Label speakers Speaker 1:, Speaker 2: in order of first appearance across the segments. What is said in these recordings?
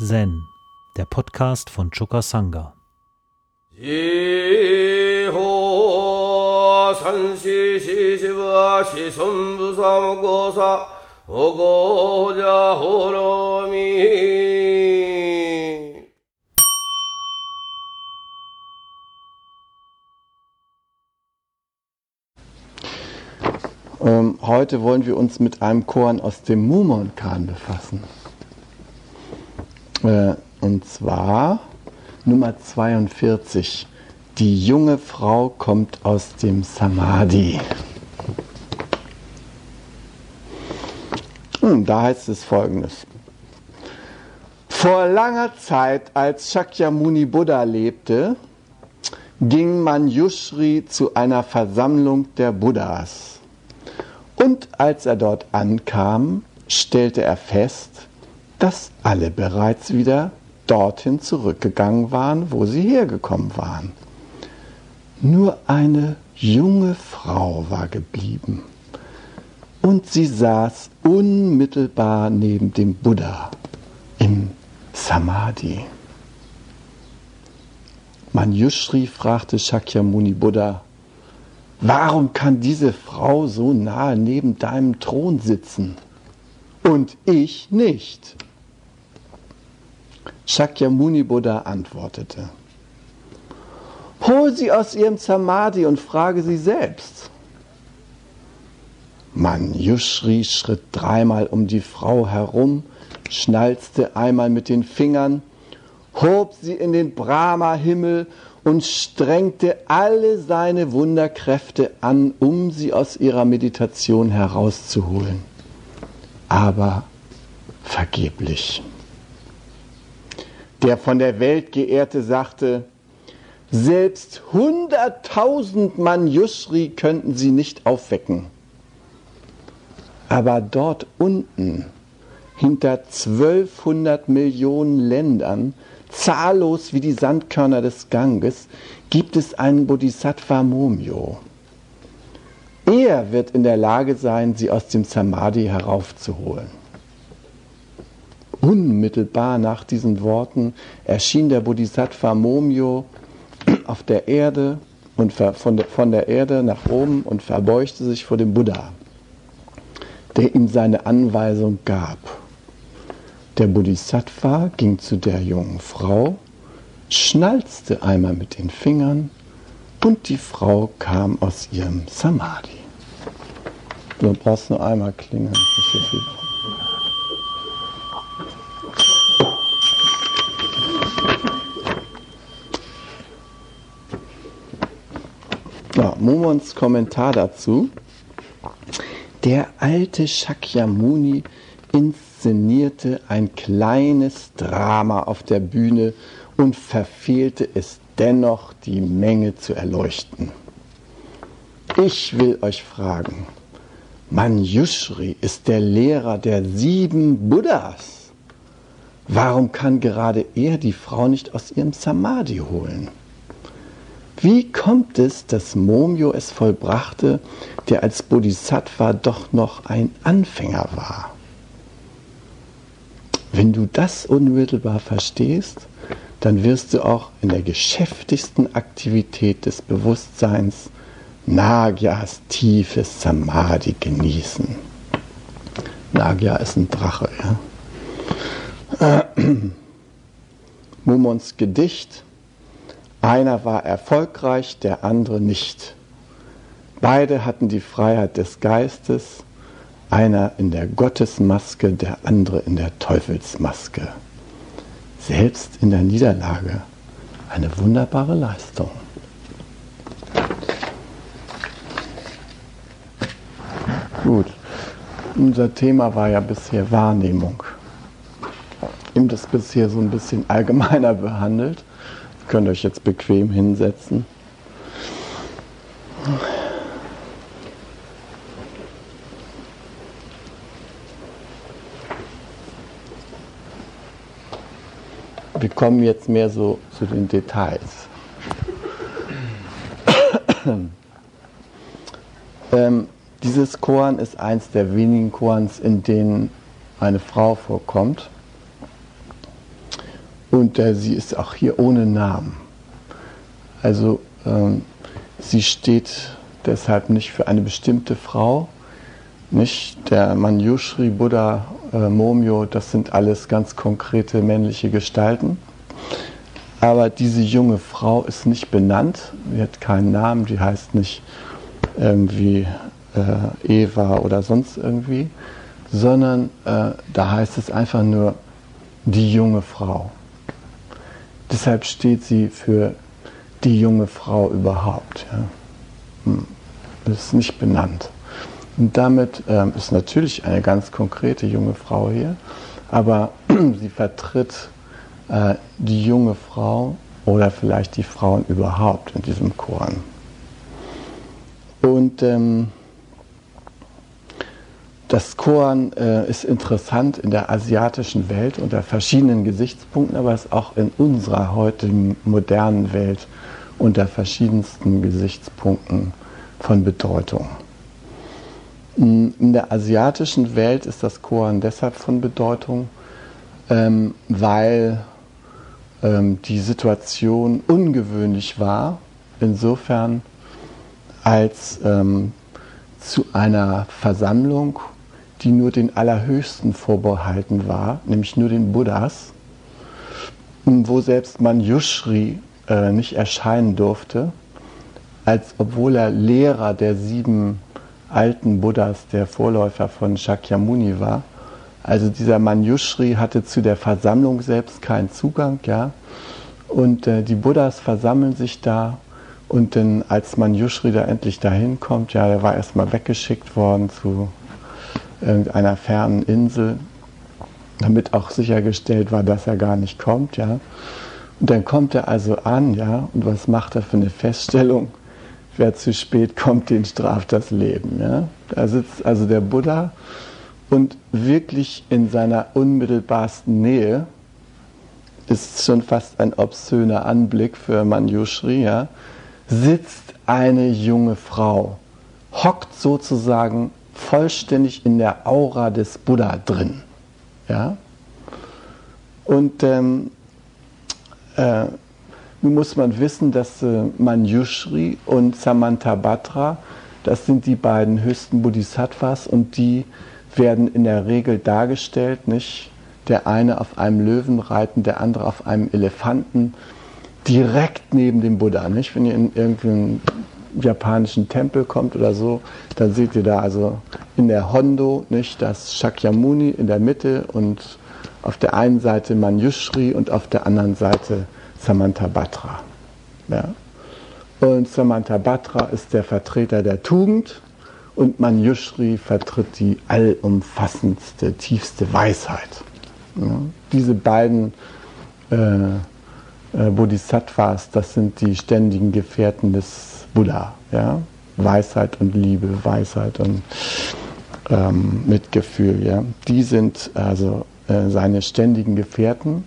Speaker 1: Zen, der Podcast von Choka Sangha.
Speaker 2: Ähm, heute wollen wir uns mit einem Korn aus dem Mumon-Kan befassen. Äh, und zwar Nummer 42. Die junge Frau kommt aus dem Samadhi. Hm, da heißt es folgendes. Vor langer Zeit, als Shakyamuni Buddha lebte, ging Manjushri zu einer Versammlung der Buddhas. Und als er dort ankam, stellte er fest, dass alle bereits wieder dorthin zurückgegangen waren, wo sie hergekommen waren. Nur eine junge Frau war geblieben und sie saß unmittelbar neben dem Buddha im Samadhi. Manjushri fragte Shakyamuni Buddha, warum kann diese Frau so nahe neben deinem Thron sitzen und ich nicht? Shakyamuni Buddha antwortete, hol sie aus ihrem Samadhi und frage sie selbst. Manjushri schritt dreimal um die Frau herum, schnalzte einmal mit den Fingern, hob sie in den Brahma-Himmel und strengte alle seine Wunderkräfte an, um sie aus ihrer Meditation herauszuholen. Aber vergeblich. Der von der Welt geehrte sagte, selbst hunderttausend Manjushri könnten sie nicht aufwecken. Aber dort unten, hinter 1200 Millionen Ländern, zahllos wie die Sandkörner des Ganges, gibt es einen Bodhisattva Momyo. Er wird in der Lage sein, sie aus dem Samadhi heraufzuholen. Unmittelbar nach diesen Worten erschien der Bodhisattva Momyo auf der Erde und von der, von der Erde nach oben und verbeugte sich vor dem Buddha, der ihm seine Anweisung gab. Der Bodhisattva ging zu der jungen Frau, schnalzte einmal mit den Fingern und die Frau kam aus ihrem Samadhi. Du brauchst nur einmal klingeln. Nicht so viel. Ja, Momons Kommentar dazu. Der alte Shakyamuni inszenierte ein kleines Drama auf der Bühne und verfehlte es dennoch, die Menge zu erleuchten. Ich will euch fragen, Manjushri ist der Lehrer der sieben Buddhas. Warum kann gerade er die Frau nicht aus ihrem Samadhi holen? Wie kommt es, dass Momyo es vollbrachte, der als Bodhisattva doch noch ein Anfänger war? Wenn du das unmittelbar verstehst, dann wirst du auch in der geschäftigsten Aktivität des Bewusstseins Nagyas tiefes Samadhi genießen. Nagya ist ein Drache. Ja? Mumons Gedicht einer war erfolgreich, der andere nicht. Beide hatten die Freiheit des Geistes, einer in der Gottesmaske, der andere in der Teufelsmaske. Selbst in der Niederlage eine wunderbare Leistung. Gut, unser Thema war ja bisher Wahrnehmung. Ich habe das bisher so ein bisschen allgemeiner behandelt könnt euch jetzt bequem hinsetzen. Wir kommen jetzt mehr so zu den Details. ähm, dieses Korn ist eins der wenigen Korns, in denen eine Frau vorkommt. Und äh, sie ist auch hier ohne Namen. Also ähm, sie steht deshalb nicht für eine bestimmte Frau, nicht der Manjushri, Buddha, äh, Momyo, das sind alles ganz konkrete männliche Gestalten. Aber diese junge Frau ist nicht benannt, sie hat keinen Namen, die heißt nicht irgendwie äh, Eva oder sonst irgendwie, sondern äh, da heißt es einfach nur die junge Frau. Deshalb steht sie für die junge Frau überhaupt. Ja. Hm. Das ist nicht benannt. Und damit ähm, ist natürlich eine ganz konkrete junge Frau hier, aber sie vertritt äh, die junge Frau oder vielleicht die Frauen überhaupt in diesem Koran. Und ähm, das Koran äh, ist interessant in der asiatischen Welt unter verschiedenen Gesichtspunkten, aber es ist auch in unserer heutigen modernen Welt unter verschiedensten Gesichtspunkten von Bedeutung. In der asiatischen Welt ist das Koran deshalb von Bedeutung, ähm, weil ähm, die Situation ungewöhnlich war, insofern als ähm, zu einer Versammlung, die nur den Allerhöchsten vorbehalten war, nämlich nur den Buddhas, wo selbst Manjushri äh, nicht erscheinen durfte, als obwohl er Lehrer der sieben alten Buddhas, der Vorläufer von Shakyamuni war. Also dieser Manjushri hatte zu der Versammlung selbst keinen Zugang, ja. Und äh, die Buddhas versammeln sich da und dann, als Manjushri da endlich dahin kommt, ja, der war erstmal weggeschickt worden zu irgendeiner fernen Insel, damit auch sichergestellt war, dass er gar nicht kommt, ja. Und dann kommt er also an, ja, und was macht er für eine Feststellung? wer zu spät kommt, den straft das Leben. Ja? Da sitzt also der Buddha und wirklich in seiner unmittelbarsten Nähe ist schon fast ein obszöner Anblick für Manjushri, ja, sitzt eine junge Frau, hockt sozusagen vollständig in der Aura des Buddha drin. Ja? Und ähm, äh, nun muss man wissen, dass äh, Manjushri und Samantabhadra, das sind die beiden höchsten Bodhisattvas und die werden in der Regel dargestellt, nicht? Der eine auf einem Löwen reiten, der andere auf einem Elefanten, direkt neben dem Buddha, nicht? Wenn ihr in irgendeinen japanischen Tempel kommt oder so, dann seht ihr da also in der Hondo, nicht? Das Shakyamuni in der Mitte und auf der einen Seite Manjushri und auf der anderen Seite Samantha Batra. Ja. Und Samantha Batra ist der Vertreter der Tugend und Manjushri vertritt die allumfassendste, tiefste Weisheit. Ja. Diese beiden äh, äh, Bodhisattvas, das sind die ständigen Gefährten des Buddha. Ja? Weisheit und Liebe, Weisheit und ähm, Mitgefühl. Ja? Die sind also äh, seine ständigen Gefährten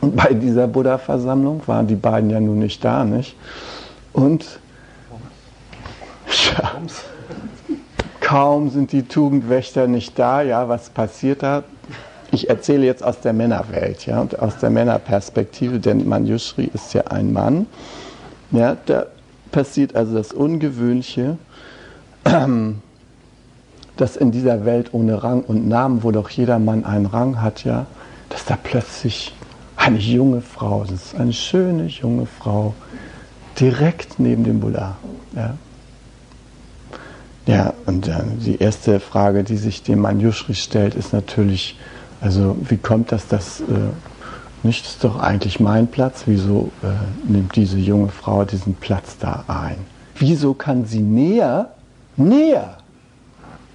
Speaker 2: und bei dieser Buddha-Versammlung waren die beiden ja nun nicht da, nicht? Und ja, kaum sind die Tugendwächter nicht da, ja, was passiert da? Ich erzähle jetzt aus der Männerwelt, ja, und aus der Männerperspektive, denn Manjushri ist ja ein Mann. Ja, da passiert also das Ungewöhnliche, dass in dieser Welt ohne Rang und Namen, wo doch jeder Mann einen Rang hat, ja, dass da plötzlich eine junge Frau, das ist eine schöne junge Frau, direkt neben dem Buddha. Ja, ja und äh, die erste Frage, die sich dem Manjushri stellt, ist natürlich, also wie kommt das, dass äh, nicht ist doch eigentlich mein Platz, wieso äh, nimmt diese junge Frau diesen Platz da ein? Wieso kann sie näher, näher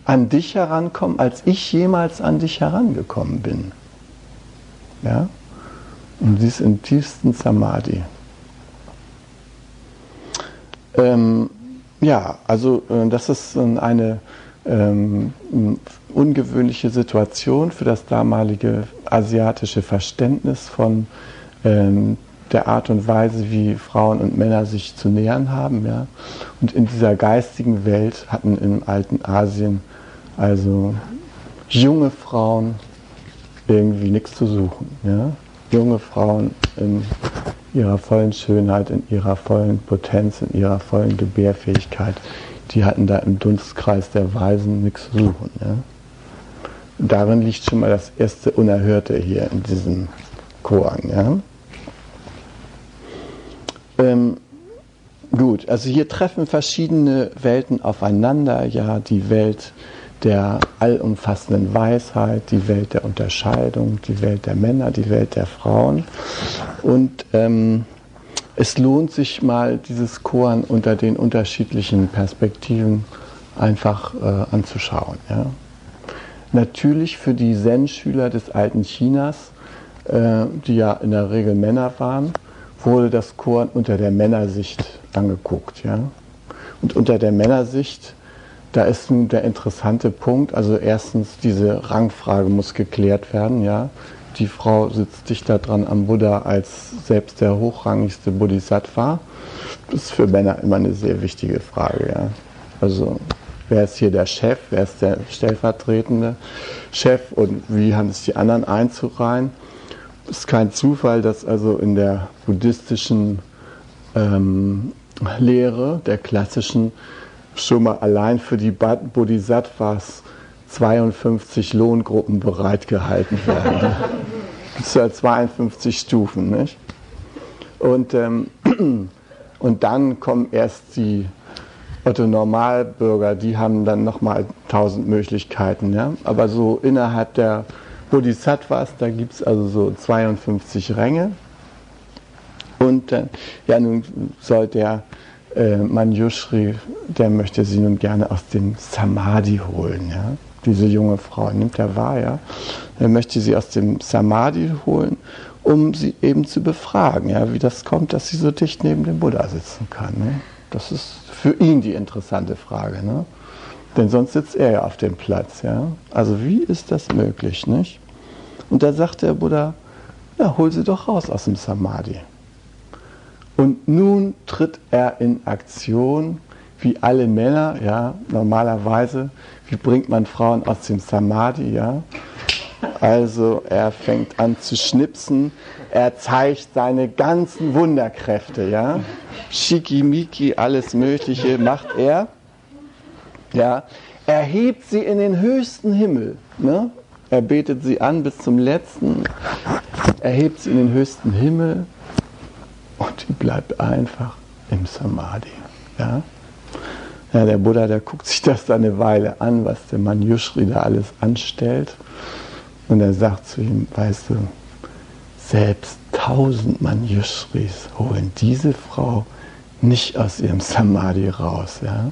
Speaker 2: an dich herankommen, als ich jemals an dich herangekommen bin? Ja? Und sie ist im tiefsten Samadhi. Ähm, ja, also äh, das ist eine ähm, ungewöhnliche Situation für das damalige asiatische Verständnis von ähm, der Art und Weise, wie Frauen und Männer sich zu nähern haben. Ja. Und in dieser geistigen Welt hatten im alten Asien also junge Frauen irgendwie nichts zu suchen. Ja junge Frauen in ihrer vollen Schönheit, in ihrer vollen Potenz, in ihrer vollen Gebärfähigkeit, die hatten da im Dunstkreis der Weisen nichts zu suchen. Ja? Darin liegt schon mal das erste Unerhörte hier in diesem Koran. Ja? Ähm, gut, also hier treffen verschiedene Welten aufeinander. Ja, die Welt der allumfassenden Weisheit, die Welt der Unterscheidung, die Welt der Männer, die Welt der Frauen. Und ähm, es lohnt sich mal, dieses Koran unter den unterschiedlichen Perspektiven einfach äh, anzuschauen. Ja. Natürlich für die Zen-Schüler des alten Chinas, äh, die ja in der Regel Männer waren, wurde das Koran unter der Männersicht angeguckt. Ja. Und unter der Männersicht da ist nun der interessante Punkt. Also erstens, diese Rangfrage muss geklärt werden. Ja? Die Frau sitzt dichter dran am Buddha als selbst der hochrangigste Bodhisattva. Das ist für Männer immer eine sehr wichtige Frage. Ja? Also wer ist hier der Chef, wer ist der stellvertretende Chef und wie haben es die anderen einzureihen? Es ist kein Zufall, dass also in der buddhistischen ähm, Lehre, der klassischen, schon mal allein für die Bodhisattvas 52 Lohngruppen bereitgehalten werden. Das sind ja 52 Stufen, nicht? Und, ähm, und dann kommen erst die Otto Normalbürger, die haben dann nochmal 1000 Möglichkeiten. Ja? Aber so innerhalb der Bodhisattvas, da gibt es also so 52 Ränge. Und äh, ja, nun soll der äh, Manjushri, der möchte sie nun gerne aus dem Samadhi holen. Ja? Diese junge Frau nimmt er wahr, ja. Er möchte sie aus dem Samadhi holen, um sie eben zu befragen, ja, wie das kommt, dass sie so dicht neben dem Buddha sitzen kann. Ne? Das ist für ihn die interessante Frage. Ne? Denn sonst sitzt er ja auf dem Platz. Ja? Also wie ist das möglich? Nicht? Und da sagt der Buddha, ja, hol sie doch raus aus dem Samadhi. Und nun tritt er in Aktion, wie alle Männer, ja, normalerweise. Wie bringt man Frauen aus dem Samadhi, ja? Also er fängt an zu schnipsen, er zeigt seine ganzen Wunderkräfte, ja. Schickimicki, alles Mögliche macht er. Ja, er hebt sie in den höchsten Himmel. Ne? Er betet sie an bis zum letzten. Er hebt sie in den höchsten Himmel und die bleibt einfach im Samadhi. Ja? Ja, der Buddha, der guckt sich das dann eine Weile an, was der Manjushri da alles anstellt. Und er sagt zu ihm, weißt du, selbst tausend Manjushris holen diese Frau nicht aus ihrem Samadhi raus. Ja?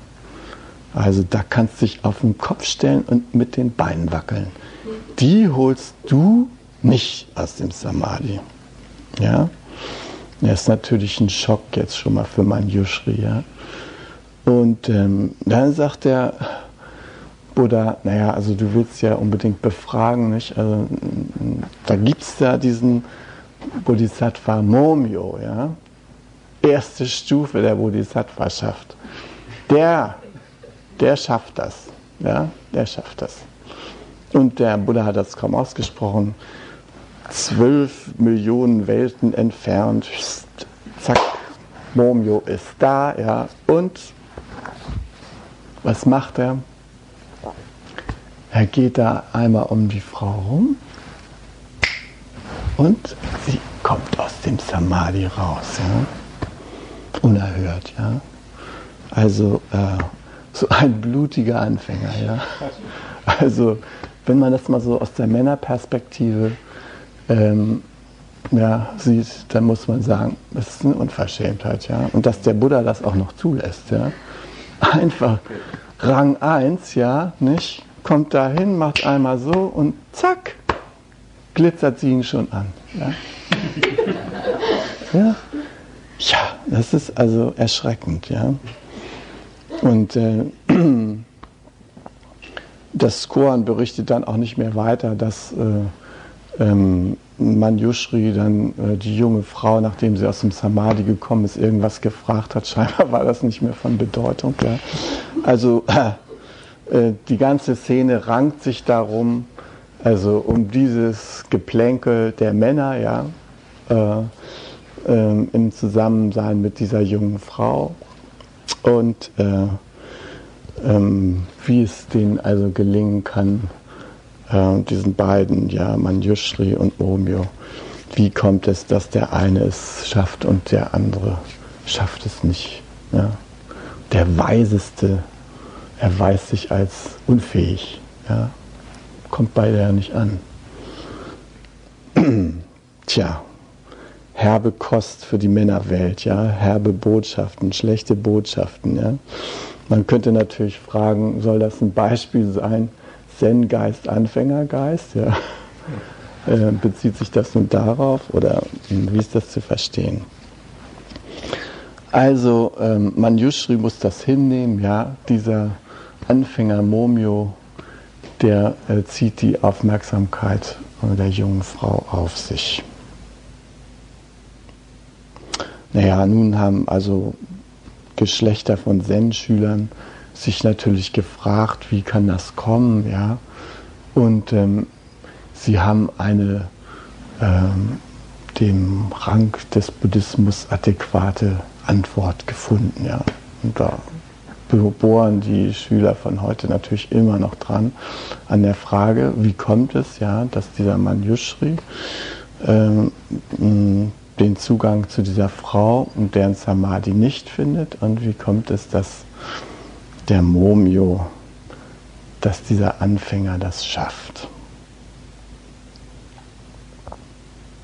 Speaker 2: Also da kannst du dich auf den Kopf stellen und mit den Beinen wackeln. Die holst du nicht aus dem Samadhi. Ja? Das ist natürlich ein Schock jetzt schon mal für meinen Yushri. Ja? Und ähm, dann sagt der Buddha, naja, also du willst ja unbedingt befragen, nicht? Also, da gibt es ja diesen Bodhisattva Momyo, ja? erste Stufe der Bodhisattvaschaft. Der, der schafft das. Ja? Der schafft das. Und der Buddha hat das kaum ausgesprochen zwölf Millionen Welten entfernt. Zack, Momio ist da, ja. Und was macht er? Er geht da einmal um die Frau rum und sie kommt aus dem Samadhi raus, ja. Unerhört, ja. Also äh, so ein blutiger Anfänger, ja. Also wenn man das mal so aus der Männerperspektive ähm, ja, sieht, dann muss man sagen, das ist eine Unverschämtheit. Ja? Und dass der Buddha das auch noch zulässt. Ja? Einfach Rang 1, ja, nicht? kommt da hin, macht einmal so und zack, glitzert sie ihn schon an. Ja? ja? ja, das ist also erschreckend. Ja? Und äh, das Koran berichtet dann auch nicht mehr weiter, dass äh, ähm, Manjushri dann äh, die junge Frau, nachdem sie aus dem Samadhi gekommen ist, irgendwas gefragt hat. Scheinbar war das nicht mehr von Bedeutung. Ja. Also äh, die ganze Szene rankt sich darum, also um dieses Geplänkel der Männer, ja, äh, äh, im Zusammensein mit dieser jungen Frau und äh, ähm, wie es denen also gelingen kann, äh, diesen beiden, ja, Manjushri und Momio, wie kommt es, dass der eine es schafft und der andere schafft es nicht. Ja? Der Weiseste erweist sich als unfähig. Ja? Kommt beide ja nicht an. Tja, herbe Kost für die Männerwelt, ja, herbe Botschaften, schlechte Botschaften, ja. Man könnte natürlich fragen, soll das ein Beispiel sein, Zen-Geist, Anfängergeist, ja? Äh, bezieht sich das nun darauf oder wie ist das zu verstehen? Also ähm, Manjushri muss das hinnehmen, ja, dieser Anfänger Momio, der äh, zieht die Aufmerksamkeit der jungen Frau auf sich. Naja, nun haben also Geschlechter von Zen-Schülern sich natürlich gefragt, wie kann das kommen, ja. Und ähm, sie haben eine ähm, dem Rang des Buddhismus adäquate Antwort gefunden, ja. Und da bohren die Schüler von heute natürlich immer noch dran an der Frage, wie kommt es, ja, dass dieser Mann Yushri ähm, den Zugang zu dieser Frau und deren Samadhi nicht findet und wie kommt es, dass der Momio, dass dieser Anfänger das schafft.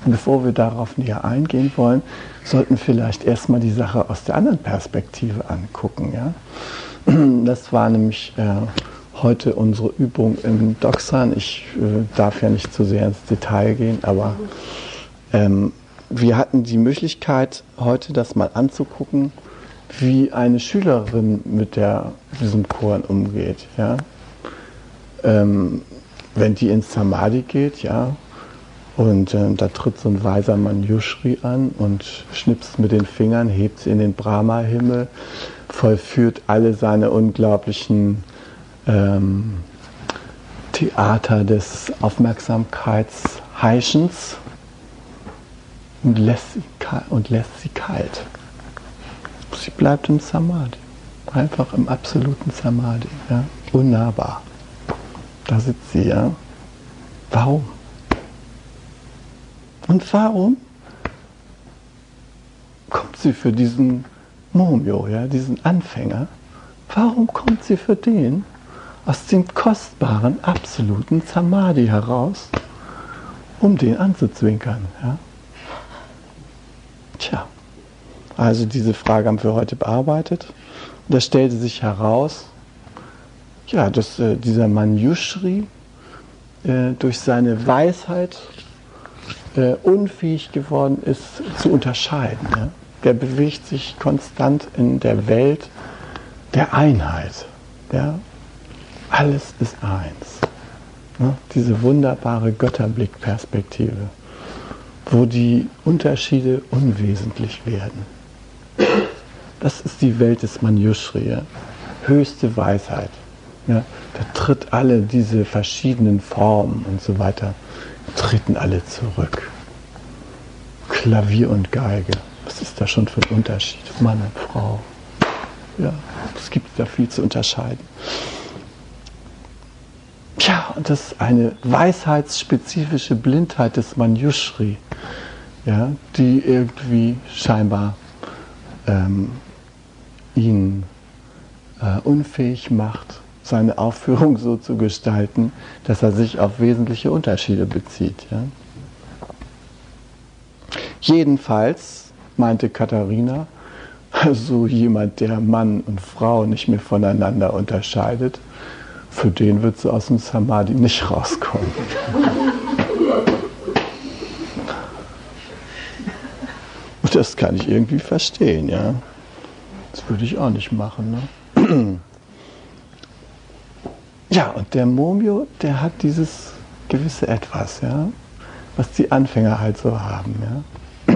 Speaker 2: bevor wir darauf näher eingehen wollen, sollten wir vielleicht erstmal die Sache aus der anderen Perspektive angucken. Ja? Das war nämlich äh, heute unsere Übung im Doxan. Ich äh, darf ja nicht zu sehr ins Detail gehen, aber ähm, wir hatten die Möglichkeit, heute das mal anzugucken, wie eine Schülerin mit der, diesem Koran umgeht. Ja? Ähm, wenn die ins Samadhi geht, ja, und äh, da tritt so ein weiser Mann Yushri an und schnipst mit den Fingern, hebt sie in den Brahma-Himmel, vollführt alle seine unglaublichen ähm, Theater des Aufmerksamkeitsheischens und lässt, sie, und lässt sie kalt. Sie bleibt im Samadhi, einfach im absoluten Samadhi, ja? unnahbar. Da sitzt sie, ja. Warum? Und warum kommt sie für diesen Momio, ja, diesen Anfänger? Warum kommt sie für den aus dem kostbaren, absoluten Samadhi heraus, um den anzuzwinkern? Ja? Tja, also diese Frage haben wir heute bearbeitet. Da stellte sich heraus, ja, dass äh, dieser Mann Yushri äh, durch seine Weisheit äh, unfähig geworden ist zu unterscheiden. Ja? Der bewegt sich konstant in der Welt der Einheit. Ja? Alles ist eins. Ne? Diese wunderbare Götterblickperspektive wo die Unterschiede unwesentlich werden. Das ist die Welt des Manjushri, ja? höchste Weisheit. Ja? Da tritt alle diese verschiedenen Formen und so weiter, treten alle zurück. Klavier und Geige, was ist da schon für ein Unterschied? Mann und Frau. Ja, es gibt da viel zu unterscheiden. Tja, und das ist eine weisheitsspezifische Blindheit des Manjushri ja, die irgendwie scheinbar ähm, ihn äh, unfähig macht, seine Aufführung so zu gestalten, dass er sich auf wesentliche Unterschiede bezieht. Ja. Jedenfalls, meinte Katharina, so jemand, der Mann und Frau nicht mehr voneinander unterscheidet, für den wird sie aus dem Samadhi nicht rauskommen. das kann ich irgendwie verstehen, ja. Das würde ich auch nicht machen. Ne? Ja, und der Momio, der hat dieses gewisse Etwas, ja, was die Anfänger halt so haben, ja.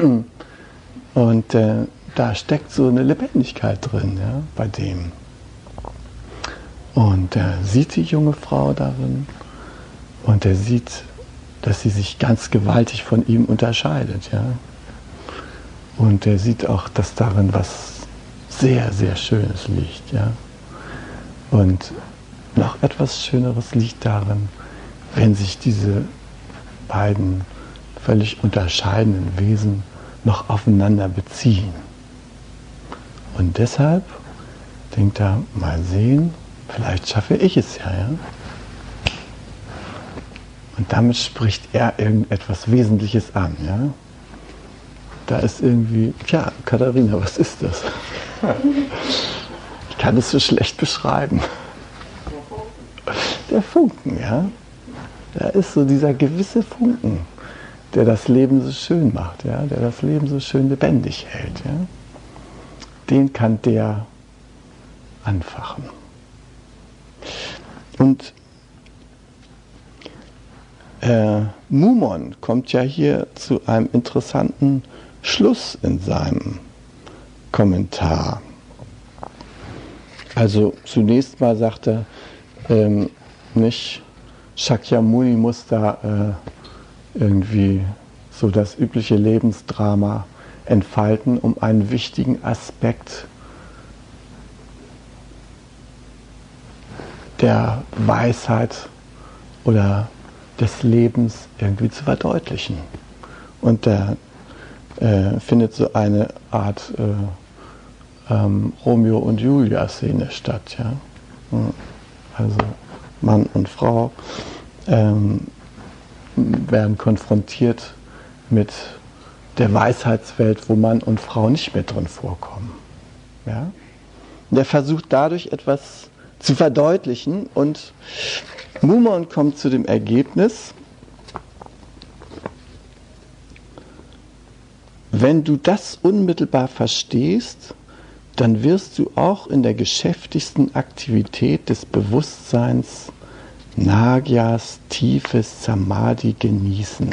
Speaker 2: Und äh, da steckt so eine Lebendigkeit drin, ja, bei dem. Und er sieht die junge Frau darin und er sieht, dass sie sich ganz gewaltig von ihm unterscheidet, ja. Und er sieht auch, dass darin was sehr, sehr Schönes liegt. Ja? Und noch etwas Schöneres liegt darin, wenn sich diese beiden völlig unterscheidenden Wesen noch aufeinander beziehen. Und deshalb denkt er, mal sehen, vielleicht schaffe ich es ja. ja? Und damit spricht er irgendetwas Wesentliches an. Ja? Da ist irgendwie, tja, Katharina, was ist das? Ich kann es so schlecht beschreiben. Der Funken, ja. Da ist so dieser gewisse Funken, der das Leben so schön macht, ja, der das Leben so schön lebendig hält. Ja. Den kann der anfachen. Und äh, Mumon kommt ja hier zu einem interessanten Schluss in seinem Kommentar. Also zunächst mal sagt er, ähm, nicht Shakyamuni muss da äh, irgendwie so das übliche Lebensdrama entfalten, um einen wichtigen Aspekt der Weisheit oder des Lebens irgendwie zu verdeutlichen. Und er äh, findet so eine Art äh, ähm, Romeo und Julia-Szene statt. Ja? Also Mann und Frau ähm, werden konfrontiert mit der Weisheitswelt, wo Mann und Frau nicht mehr drin vorkommen. Ja? Der versucht dadurch etwas zu verdeutlichen und Mumon kommt zu dem Ergebnis, wenn du das unmittelbar verstehst, dann wirst du auch in der geschäftigsten Aktivität des Bewusstseins Nagyas tiefes Samadhi genießen.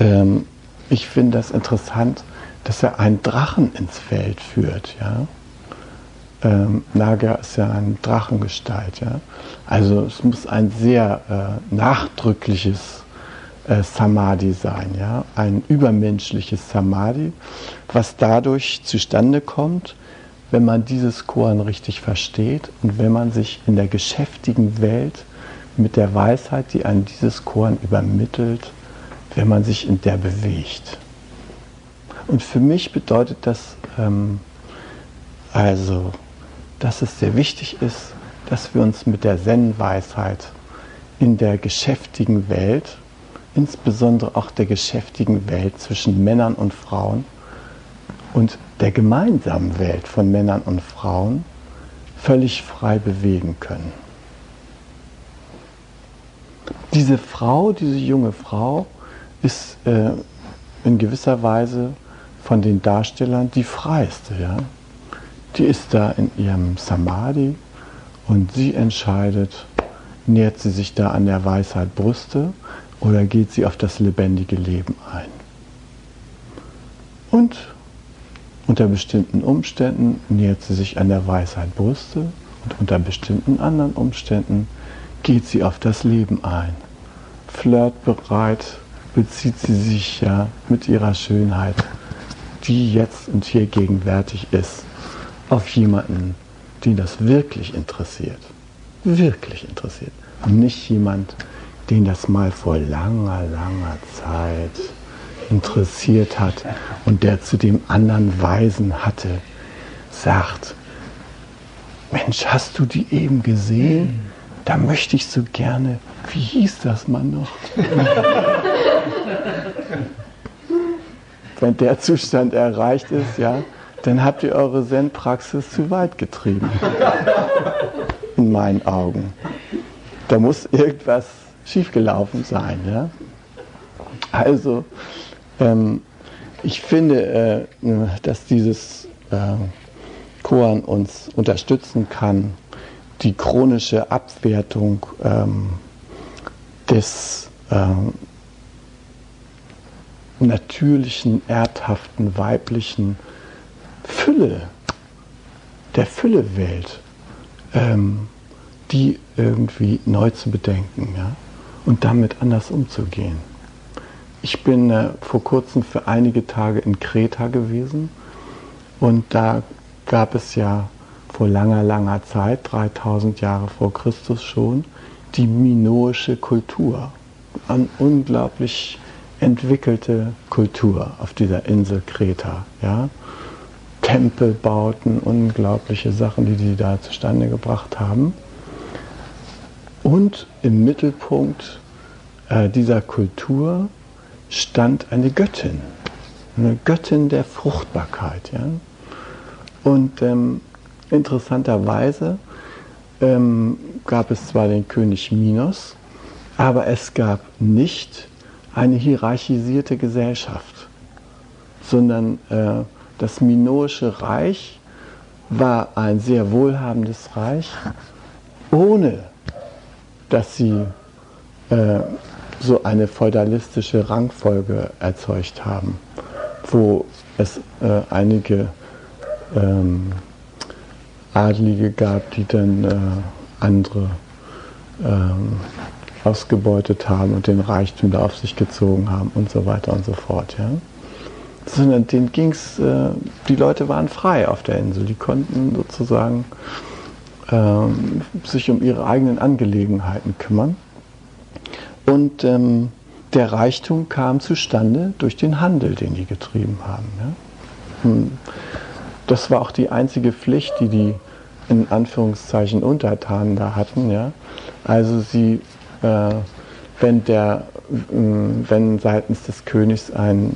Speaker 2: Ähm, ich finde das interessant, dass er einen Drachen ins Feld führt. Ja? Ähm, Naga ist ja eine Drachengestalt. Ja? Also es muss ein sehr äh, nachdrückliches äh, Samadhi sein, ja? ein übermenschliches Samadhi, was dadurch zustande kommt, wenn man dieses Koan richtig versteht und wenn man sich in der geschäftigen Welt mit der Weisheit, die an dieses Koan übermittelt, wenn man sich in der bewegt. Und für mich bedeutet das ähm, also, dass es sehr wichtig ist, dass wir uns mit der Zen-Weisheit in der geschäftigen Welt, insbesondere auch der geschäftigen Welt zwischen Männern und Frauen und der gemeinsamen Welt von Männern und Frauen völlig frei bewegen können. Diese Frau, diese junge Frau, ist äh, in gewisser Weise von den Darstellern die freiste. Ja? Die ist da in ihrem Samadhi und sie entscheidet, nähert sie sich da an der Weisheit Brüste oder geht sie auf das lebendige Leben ein. Und unter bestimmten Umständen nähert sie sich an der Weisheit Brüste und unter bestimmten anderen Umständen geht sie auf das Leben ein. Flirtbereit bezieht sie sich ja mit ihrer Schönheit, die jetzt und hier gegenwärtig ist, auf jemanden, den das wirklich interessiert. Wirklich interessiert. Nicht jemand, den das mal vor langer, langer Zeit interessiert hat und der zu dem anderen Weisen hatte, sagt, Mensch, hast du die eben gesehen? Da möchte ich so gerne, wie hieß das Mann noch? Wenn der Zustand erreicht ist, ja, dann habt ihr eure Zen-Praxis zu weit getrieben. In meinen Augen. Da muss irgendwas schiefgelaufen sein. Ja? Also, ähm, ich finde, äh, dass dieses äh, Koan uns unterstützen kann, die chronische Abwertung ähm, des ähm, natürlichen, erdhaften, weiblichen Fülle, der Füllewelt, ähm, die irgendwie neu zu bedenken ja? Und damit anders umzugehen. ich bin äh, vor kurzem für einige Tage in Kreta gewesen und da gab es ja vor langer, langer Zeit, 3000 Jahre vor Christus schon, die minoische Kultur. Eine unglaublich entwickelte Kultur auf dieser Insel Kreta. Ja? Tempelbauten, unglaubliche Sachen, die die da zustande gebracht haben. Und im Mittelpunkt äh, dieser Kultur stand eine Göttin, eine Göttin der Fruchtbarkeit. Ja? Und ähm, interessanterweise ähm, gab es zwar den König Minos, aber es gab nicht eine hierarchisierte Gesellschaft, sondern äh, das Minoische Reich war ein sehr wohlhabendes Reich, ohne dass sie äh, so eine feudalistische Rangfolge erzeugt haben, wo es äh, einige ähm, Adlige gab, die dann äh, andere ähm, ausgebeutet haben und den Reichtum da auf sich gezogen haben und so weiter und so fort. Ja? Sondern denen ging es, äh, die Leute waren frei auf der Insel, die konnten sozusagen ähm, sich um ihre eigenen Angelegenheiten kümmern. Und ähm, der Reichtum kam zustande durch den Handel, den die getrieben haben. Ja? Hm. Das war auch die einzige Pflicht, die die in Anführungszeichen Untertanen da hatten. Ja? Also sie, äh, wenn, der, äh, wenn seitens des Königs ein,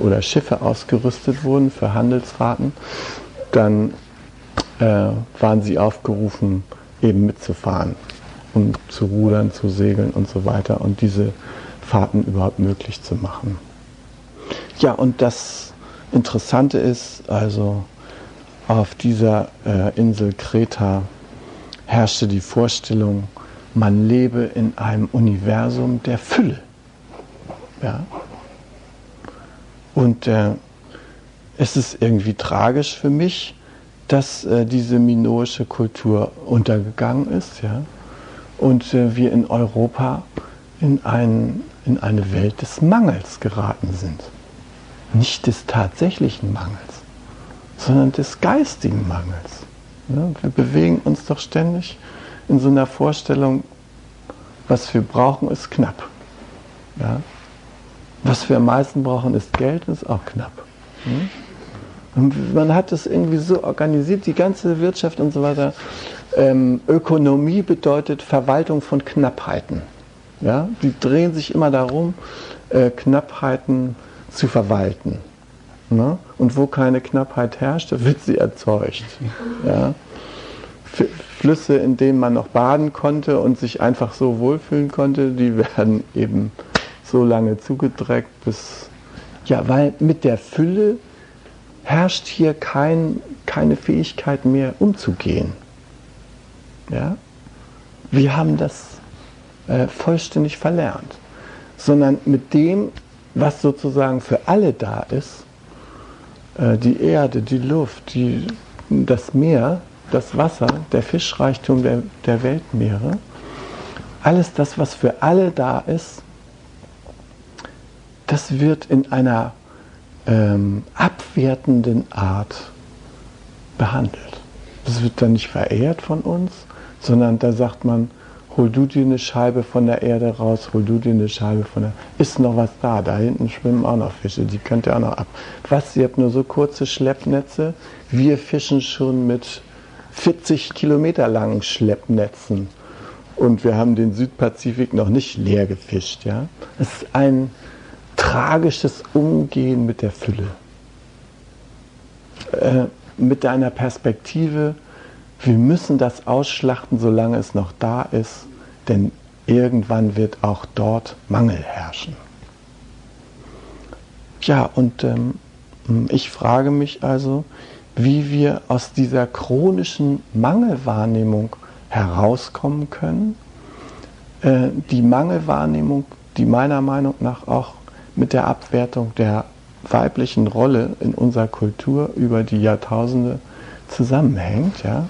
Speaker 2: oder Schiffe ausgerüstet wurden für Handelsfahrten, dann waren sie aufgerufen, eben mitzufahren und zu rudern, zu segeln und so weiter und diese Fahrten überhaupt möglich zu machen. Ja, und das Interessante ist, also auf dieser äh, Insel Kreta herrschte die Vorstellung, man lebe in einem Universum der Fülle. Ja? Und äh, es ist irgendwie tragisch für mich, dass äh, diese minoische Kultur untergegangen ist. Ja? Und äh, wir in Europa in, ein, in eine Welt des Mangels geraten sind. Nicht des tatsächlichen Mangels sondern des geistigen Mangels. Ja, wir bewegen uns doch ständig in so einer Vorstellung, was wir brauchen, ist knapp. Ja? Was wir am meisten brauchen, ist Geld, ist auch knapp. Hm? Man hat es irgendwie so organisiert, die ganze Wirtschaft und so weiter. Ähm, Ökonomie bedeutet Verwaltung von Knappheiten. Ja? Die drehen sich immer darum, äh, Knappheiten zu verwalten. Ne? Und wo keine Knappheit herrscht, wird sie erzeugt. Ja? Flüsse, in denen man noch baden konnte und sich einfach so wohlfühlen konnte, die werden eben so lange zugedreckt, bis. Ja, weil mit der Fülle herrscht hier kein, keine Fähigkeit mehr umzugehen. Ja? Wir haben das äh, vollständig verlernt. Sondern mit dem, was sozusagen für alle da ist, äh, die Erde, die Luft, die, das Meer, das Wasser, der Fischreichtum der, der Weltmeere, alles das, was für alle da ist, das wird in einer ähm, abwertenden Art behandelt. Das wird dann nicht verehrt von uns, sondern da sagt man, hol du dir eine Scheibe von der Erde raus, hol du dir eine Scheibe von der. Ist noch was da? Da hinten schwimmen auch noch Fische, die könnt ihr auch noch ab. Was? Ihr habt nur so kurze Schleppnetze? Wir fischen schon mit 40 Kilometer langen Schleppnetzen. Und wir haben den Südpazifik noch nicht leer gefischt. Ja? Es ist ein tragisches Umgehen mit der Fülle. Äh, mit deiner Perspektive, wir müssen das ausschlachten, solange es noch da ist, denn irgendwann wird auch dort Mangel herrschen. Ja, und ähm, ich frage mich also, wie wir aus dieser chronischen Mangelwahrnehmung herauskommen können. Äh, die Mangelwahrnehmung, die meiner Meinung nach auch mit der Abwertung der weiblichen Rolle in unserer Kultur über die Jahrtausende zusammenhängt. Ja?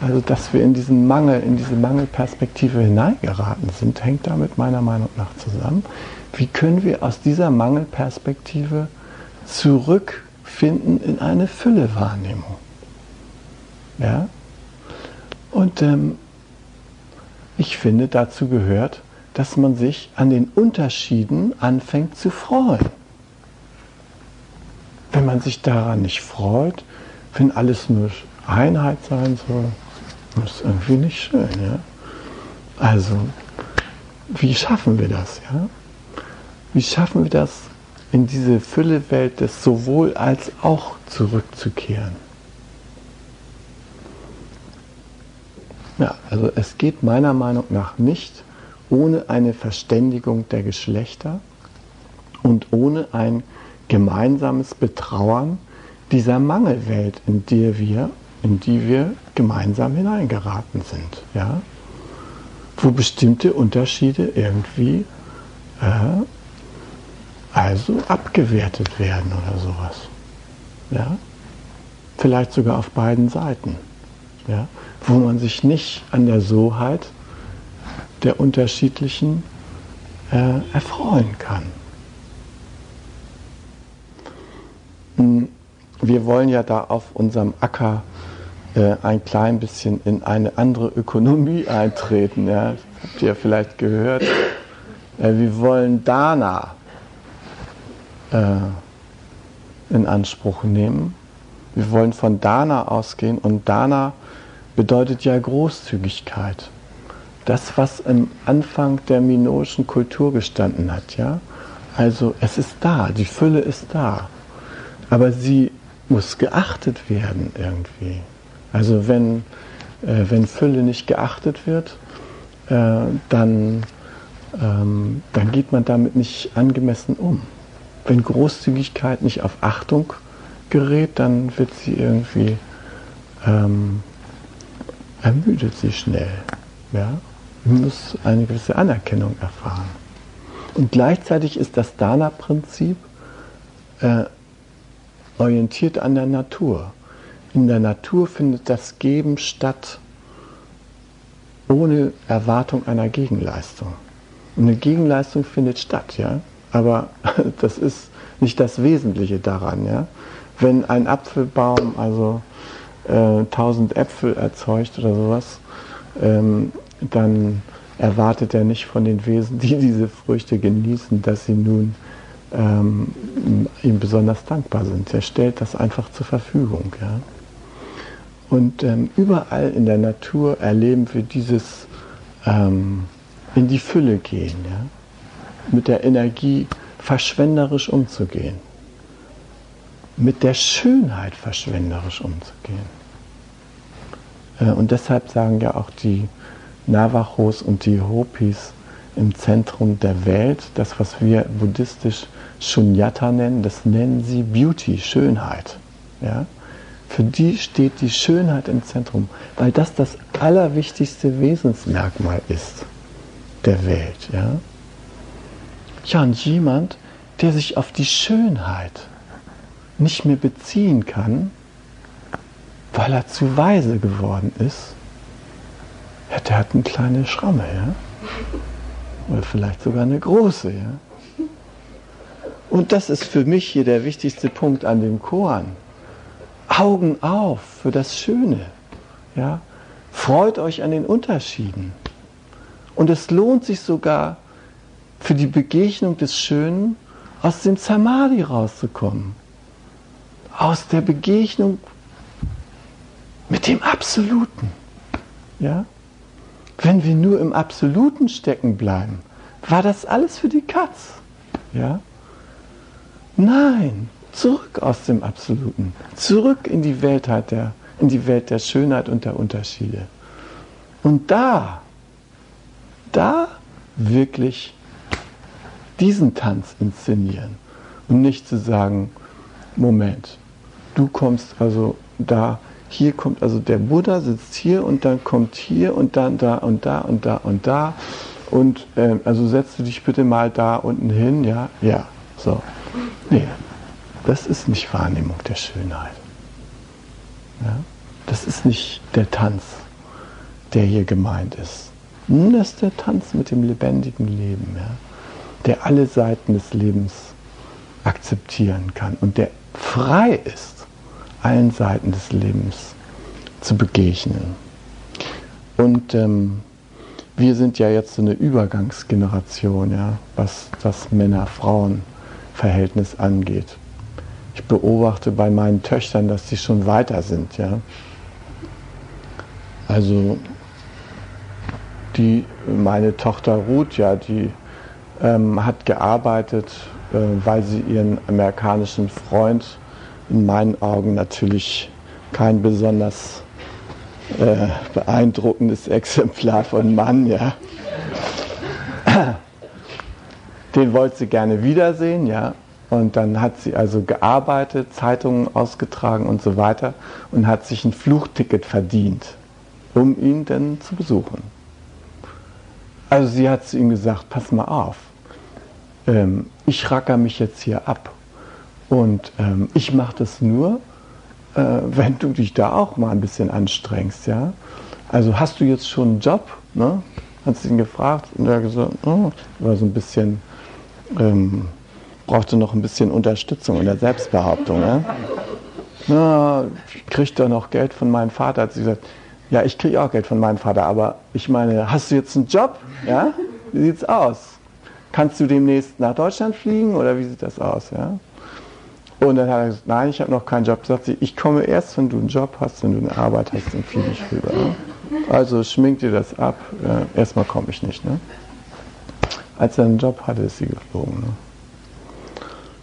Speaker 2: Also, dass wir in diesen Mangel, in diese Mangelperspektive hineingeraten sind, hängt damit meiner Meinung nach zusammen. Wie können wir aus dieser Mangelperspektive zurückfinden in eine Füllewahrnehmung? Ja? Und ähm, ich finde, dazu gehört, dass man sich an den Unterschieden anfängt zu freuen. Wenn man sich daran nicht freut, wenn alles nur Einheit sein soll, ist irgendwie nicht schön. Ja? Also, wie schaffen wir das? Ja? Wie schaffen wir das, in diese Füllewelt des sowohl als auch zurückzukehren? Ja, also es geht meiner Meinung nach nicht ohne eine Verständigung der Geschlechter und ohne ein gemeinsames Betrauern dieser Mangelwelt, in die wir, in die wir gemeinsam hineingeraten sind. Ja? Wo bestimmte Unterschiede irgendwie äh, also abgewertet werden oder sowas. Ja? Vielleicht sogar auf beiden Seiten. Ja? Wo man sich nicht an der Soheit der unterschiedlichen äh, erfreuen kann. Hm, wir wollen ja da auf unserem Acker äh, ein klein bisschen in eine andere Ökonomie eintreten. Ja? Habt ihr vielleicht gehört? Äh, wir wollen Dana äh, in Anspruch nehmen. Wir wollen von Dana ausgehen und Dana bedeutet ja Großzügigkeit. Das, was am Anfang der minoischen Kultur gestanden hat, ja. Also es ist da, die Fülle ist da, aber sie muss geachtet werden irgendwie. Also wenn, äh, wenn Fülle nicht geachtet wird, äh, dann, ähm, dann geht man damit nicht angemessen um. Wenn Großzügigkeit nicht auf Achtung gerät, dann wird sie irgendwie ähm, ermüdet sie schnell. Ja? Muss eine gewisse Anerkennung erfahren. Und gleichzeitig ist das Dana-Prinzip äh, orientiert an der Natur. In der Natur findet das Geben statt ohne Erwartung einer Gegenleistung. Eine Gegenleistung findet statt, ja, aber das ist nicht das Wesentliche daran, ja. Wenn ein Apfelbaum also äh, 1000 Äpfel erzeugt oder sowas, ähm, dann erwartet er nicht von den Wesen, die diese Früchte genießen, dass sie nun ähm, ihm besonders dankbar sind. Er stellt das einfach zur Verfügung. Ja? Und ähm, überall in der Natur erleben wir dieses ähm, in die Fülle gehen, ja? mit der Energie verschwenderisch umzugehen, mit der Schönheit verschwenderisch umzugehen. Äh, und deshalb sagen ja auch die Navajos und die Hopis im Zentrum der Welt, das, was wir buddhistisch Shunyata nennen, das nennen sie Beauty, Schönheit. Ja? Für die steht die Schönheit im Zentrum, weil das das allerwichtigste Wesensmerkmal ist der Welt. Ja, ja und jemand, der sich auf die Schönheit nicht mehr beziehen kann, weil er zu weise geworden ist, ja, der hat eine kleine Schramme, ja? Oder vielleicht sogar eine große, ja? Und das ist für mich hier der wichtigste Punkt an dem Koran. Augen auf für das Schöne, ja? Freut euch an den Unterschieden. Und es lohnt sich sogar für die Begegnung des Schönen aus dem Samadhi rauszukommen. Aus der Begegnung mit dem Absoluten. Ja? Wenn wir nur im Absoluten stecken bleiben, war das alles für die Katz. Ja? Nein, zurück aus dem Absoluten, zurück in die Welt der, in die Welt der Schönheit und der Unterschiede. Und da, da wirklich diesen Tanz inszenieren und nicht zu sagen, Moment, du kommst also da hier kommt also der Buddha, sitzt hier und dann kommt hier und dann da und da und da und da. Und äh, also setzt du dich bitte mal da unten hin, ja, ja, so. Nee, das ist nicht Wahrnehmung der Schönheit. Ja? Das ist nicht der Tanz der hier gemeint ist. Das ist der Tanz mit dem lebendigen Leben, ja, der alle Seiten des Lebens akzeptieren kann und der frei ist, allen Seiten des Lebens zu begegnen. Und ähm, wir sind ja jetzt so eine Übergangsgeneration, ja, was das Männer-Frauen-Verhältnis angeht. Ich beobachte bei meinen Töchtern, dass sie schon weiter sind, ja. Also die, meine Tochter Ruth, ja, die ähm, hat gearbeitet, äh, weil sie ihren amerikanischen Freund, in meinen Augen natürlich kein besonders äh, beeindruckendes Exemplar von Mann, ja. Den wollte sie gerne wiedersehen, ja. Und dann hat sie also gearbeitet, Zeitungen ausgetragen und so weiter und hat sich ein Fluchticket verdient, um ihn dann zu besuchen. Also sie hat zu ihm gesagt, pass mal auf, ähm, ich racker mich jetzt hier ab und ähm, ich mache das nur, äh, wenn du dich da auch mal ein bisschen anstrengst, ja. Also hast du jetzt schon einen Job? Ne? Hat sie ihn gefragt und er hat gesagt, oh, war so ein bisschen, ähm, brauchte noch ein bisschen Unterstützung in der Selbstbehauptung. Ja? Na, ich kriege da noch Geld von meinem Vater, hat sie gesagt, ja, ich kriege auch Geld von meinem Vater, aber ich meine, hast du jetzt einen Job? Ja? Wie sieht's aus? Kannst du demnächst nach Deutschland fliegen oder wie sieht das aus? Ja? Und dann hat er gesagt, nein, ich habe noch keinen Job. Sagt sie, ich komme erst, wenn du einen Job hast, wenn du eine Arbeit hast, dann fliege ich rüber. Ne? Also schmink dir das ab. Äh, erstmal komme ich nicht. Ne? Als er einen Job hatte, ist sie geflogen. Ne?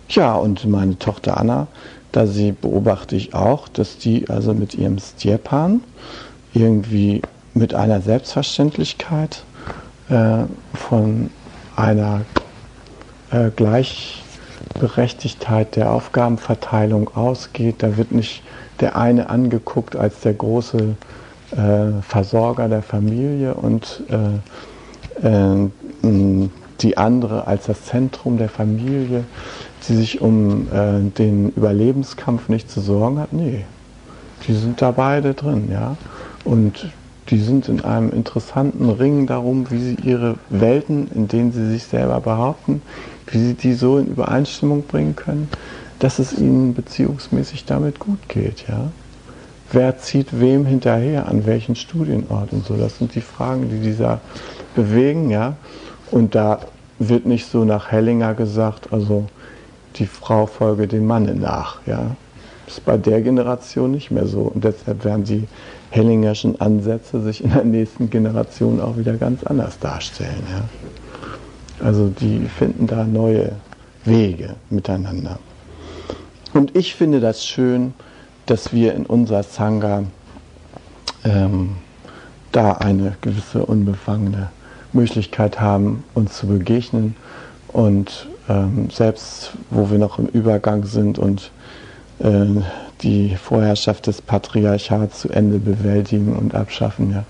Speaker 2: Ja, und meine Tochter Anna, da sie beobachte ich auch, dass die also mit ihrem Stjepan irgendwie mit einer Selbstverständlichkeit äh, von einer äh, Gleichberechtigtheit der Aufgabenverteilung ausgeht. Da wird nicht der eine angeguckt als der große äh, Versorger der Familie und äh, äh, die andere als das Zentrum der Familie, die sich um äh, den Überlebenskampf nicht zu sorgen hat. Nee, die sind da beide drin, ja. Und die sind in einem interessanten Ring darum, wie sie ihre Welten, in denen sie sich selber behaupten, wie sie die so in Übereinstimmung bringen können, dass es ihnen beziehungsmäßig damit gut geht. Ja? Wer zieht wem hinterher, an welchen Studienort und so. Das sind die Fragen, die dieser bewegen. Ja? Und da wird nicht so nach Hellinger gesagt, also die Frau folge dem Manne nach. Ja? Das ist bei der Generation nicht mehr so. Und deshalb werden die Hellingerschen Ansätze sich in der nächsten Generation auch wieder ganz anders darstellen. Ja? Also die finden da neue Wege miteinander. Und ich finde das schön, dass wir in unserer Sangha ähm, da eine gewisse unbefangene Möglichkeit haben, uns zu begegnen. Und ähm, selbst wo wir noch im Übergang sind und äh, die Vorherrschaft des Patriarchats zu Ende bewältigen und abschaffen. Ja.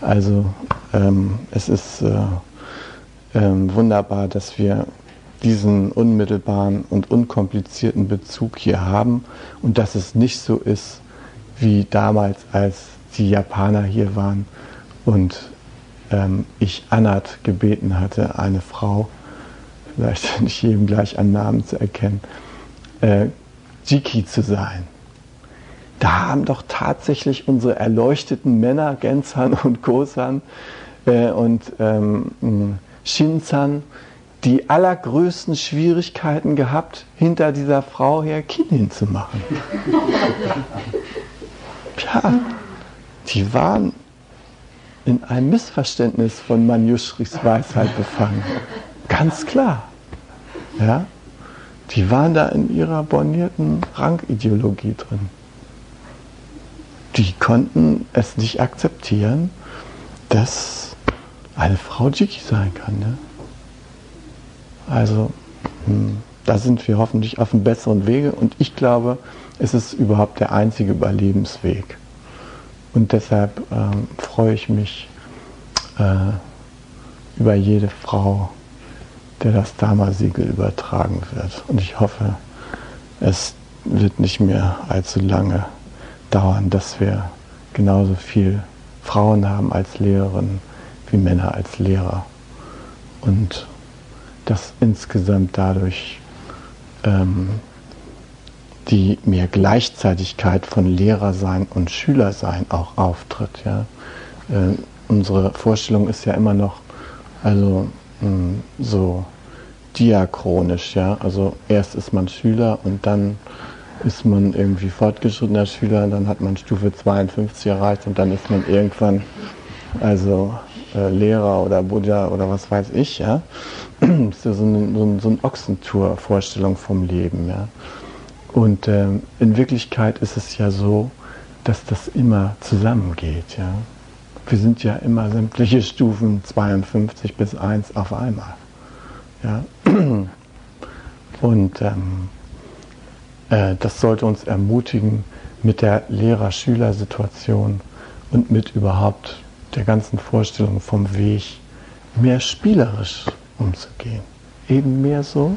Speaker 2: Also ähm, es ist äh, äh, wunderbar, dass wir diesen unmittelbaren und unkomplizierten Bezug hier haben und dass es nicht so ist wie damals, als die Japaner hier waren und ähm, ich Anat gebeten hatte, eine Frau, vielleicht nicht jedem gleich an Namen zu erkennen, äh, Jiki zu sein. Da haben doch tatsächlich unsere erleuchteten Männer, Genzan und Kosan äh, und ähm, Shinzan, die allergrößten Schwierigkeiten gehabt, hinter dieser Frau her Kinn hinzumachen. ja, die waren in einem Missverständnis von Manjushris Weisheit befangen. Ganz klar. Ja? Die waren da in ihrer bornierten Rangideologie drin. Die konnten es nicht akzeptieren, dass eine Frau Jiki sein kann. Ne? Also hm, da sind wir hoffentlich auf einem besseren Wege und ich glaube, es ist überhaupt der einzige Überlebensweg. Und deshalb ähm, freue ich mich äh, über jede Frau, der das Dharma-Siegel übertragen wird. Und ich hoffe, es wird nicht mehr allzu lange dauern, dass wir genauso viel Frauen haben als Lehrerin wie Männer als Lehrer. Und dass insgesamt dadurch ähm, die mehr Gleichzeitigkeit von Lehrersein und Schülersein auch auftritt. Ja? Äh, unsere Vorstellung ist ja immer noch also mh, hm, so diachronisch, ja. Also erst ist man Schüler und dann ist man irgendwie fortgeschrittener Schüler, dann hat man Stufe 52 erreicht und dann ist man irgendwann also äh, Lehrer oder Buddha oder was weiß ich, ja. Das ist ja so, eine, so, ein, so Ochsentour-Vorstellung vom Leben, ja. Und ähm, in Wirklichkeit ist es ja so, dass das immer zusammengeht, ja. Wir sind ja immer sämtliche Stufen 52 bis 1 auf einmal. Ja. Und ähm, äh, das sollte uns ermutigen, mit der Lehrer-Schüler-Situation und mit überhaupt der ganzen Vorstellung vom Weg mehr spielerisch umzugehen. Eben mehr so.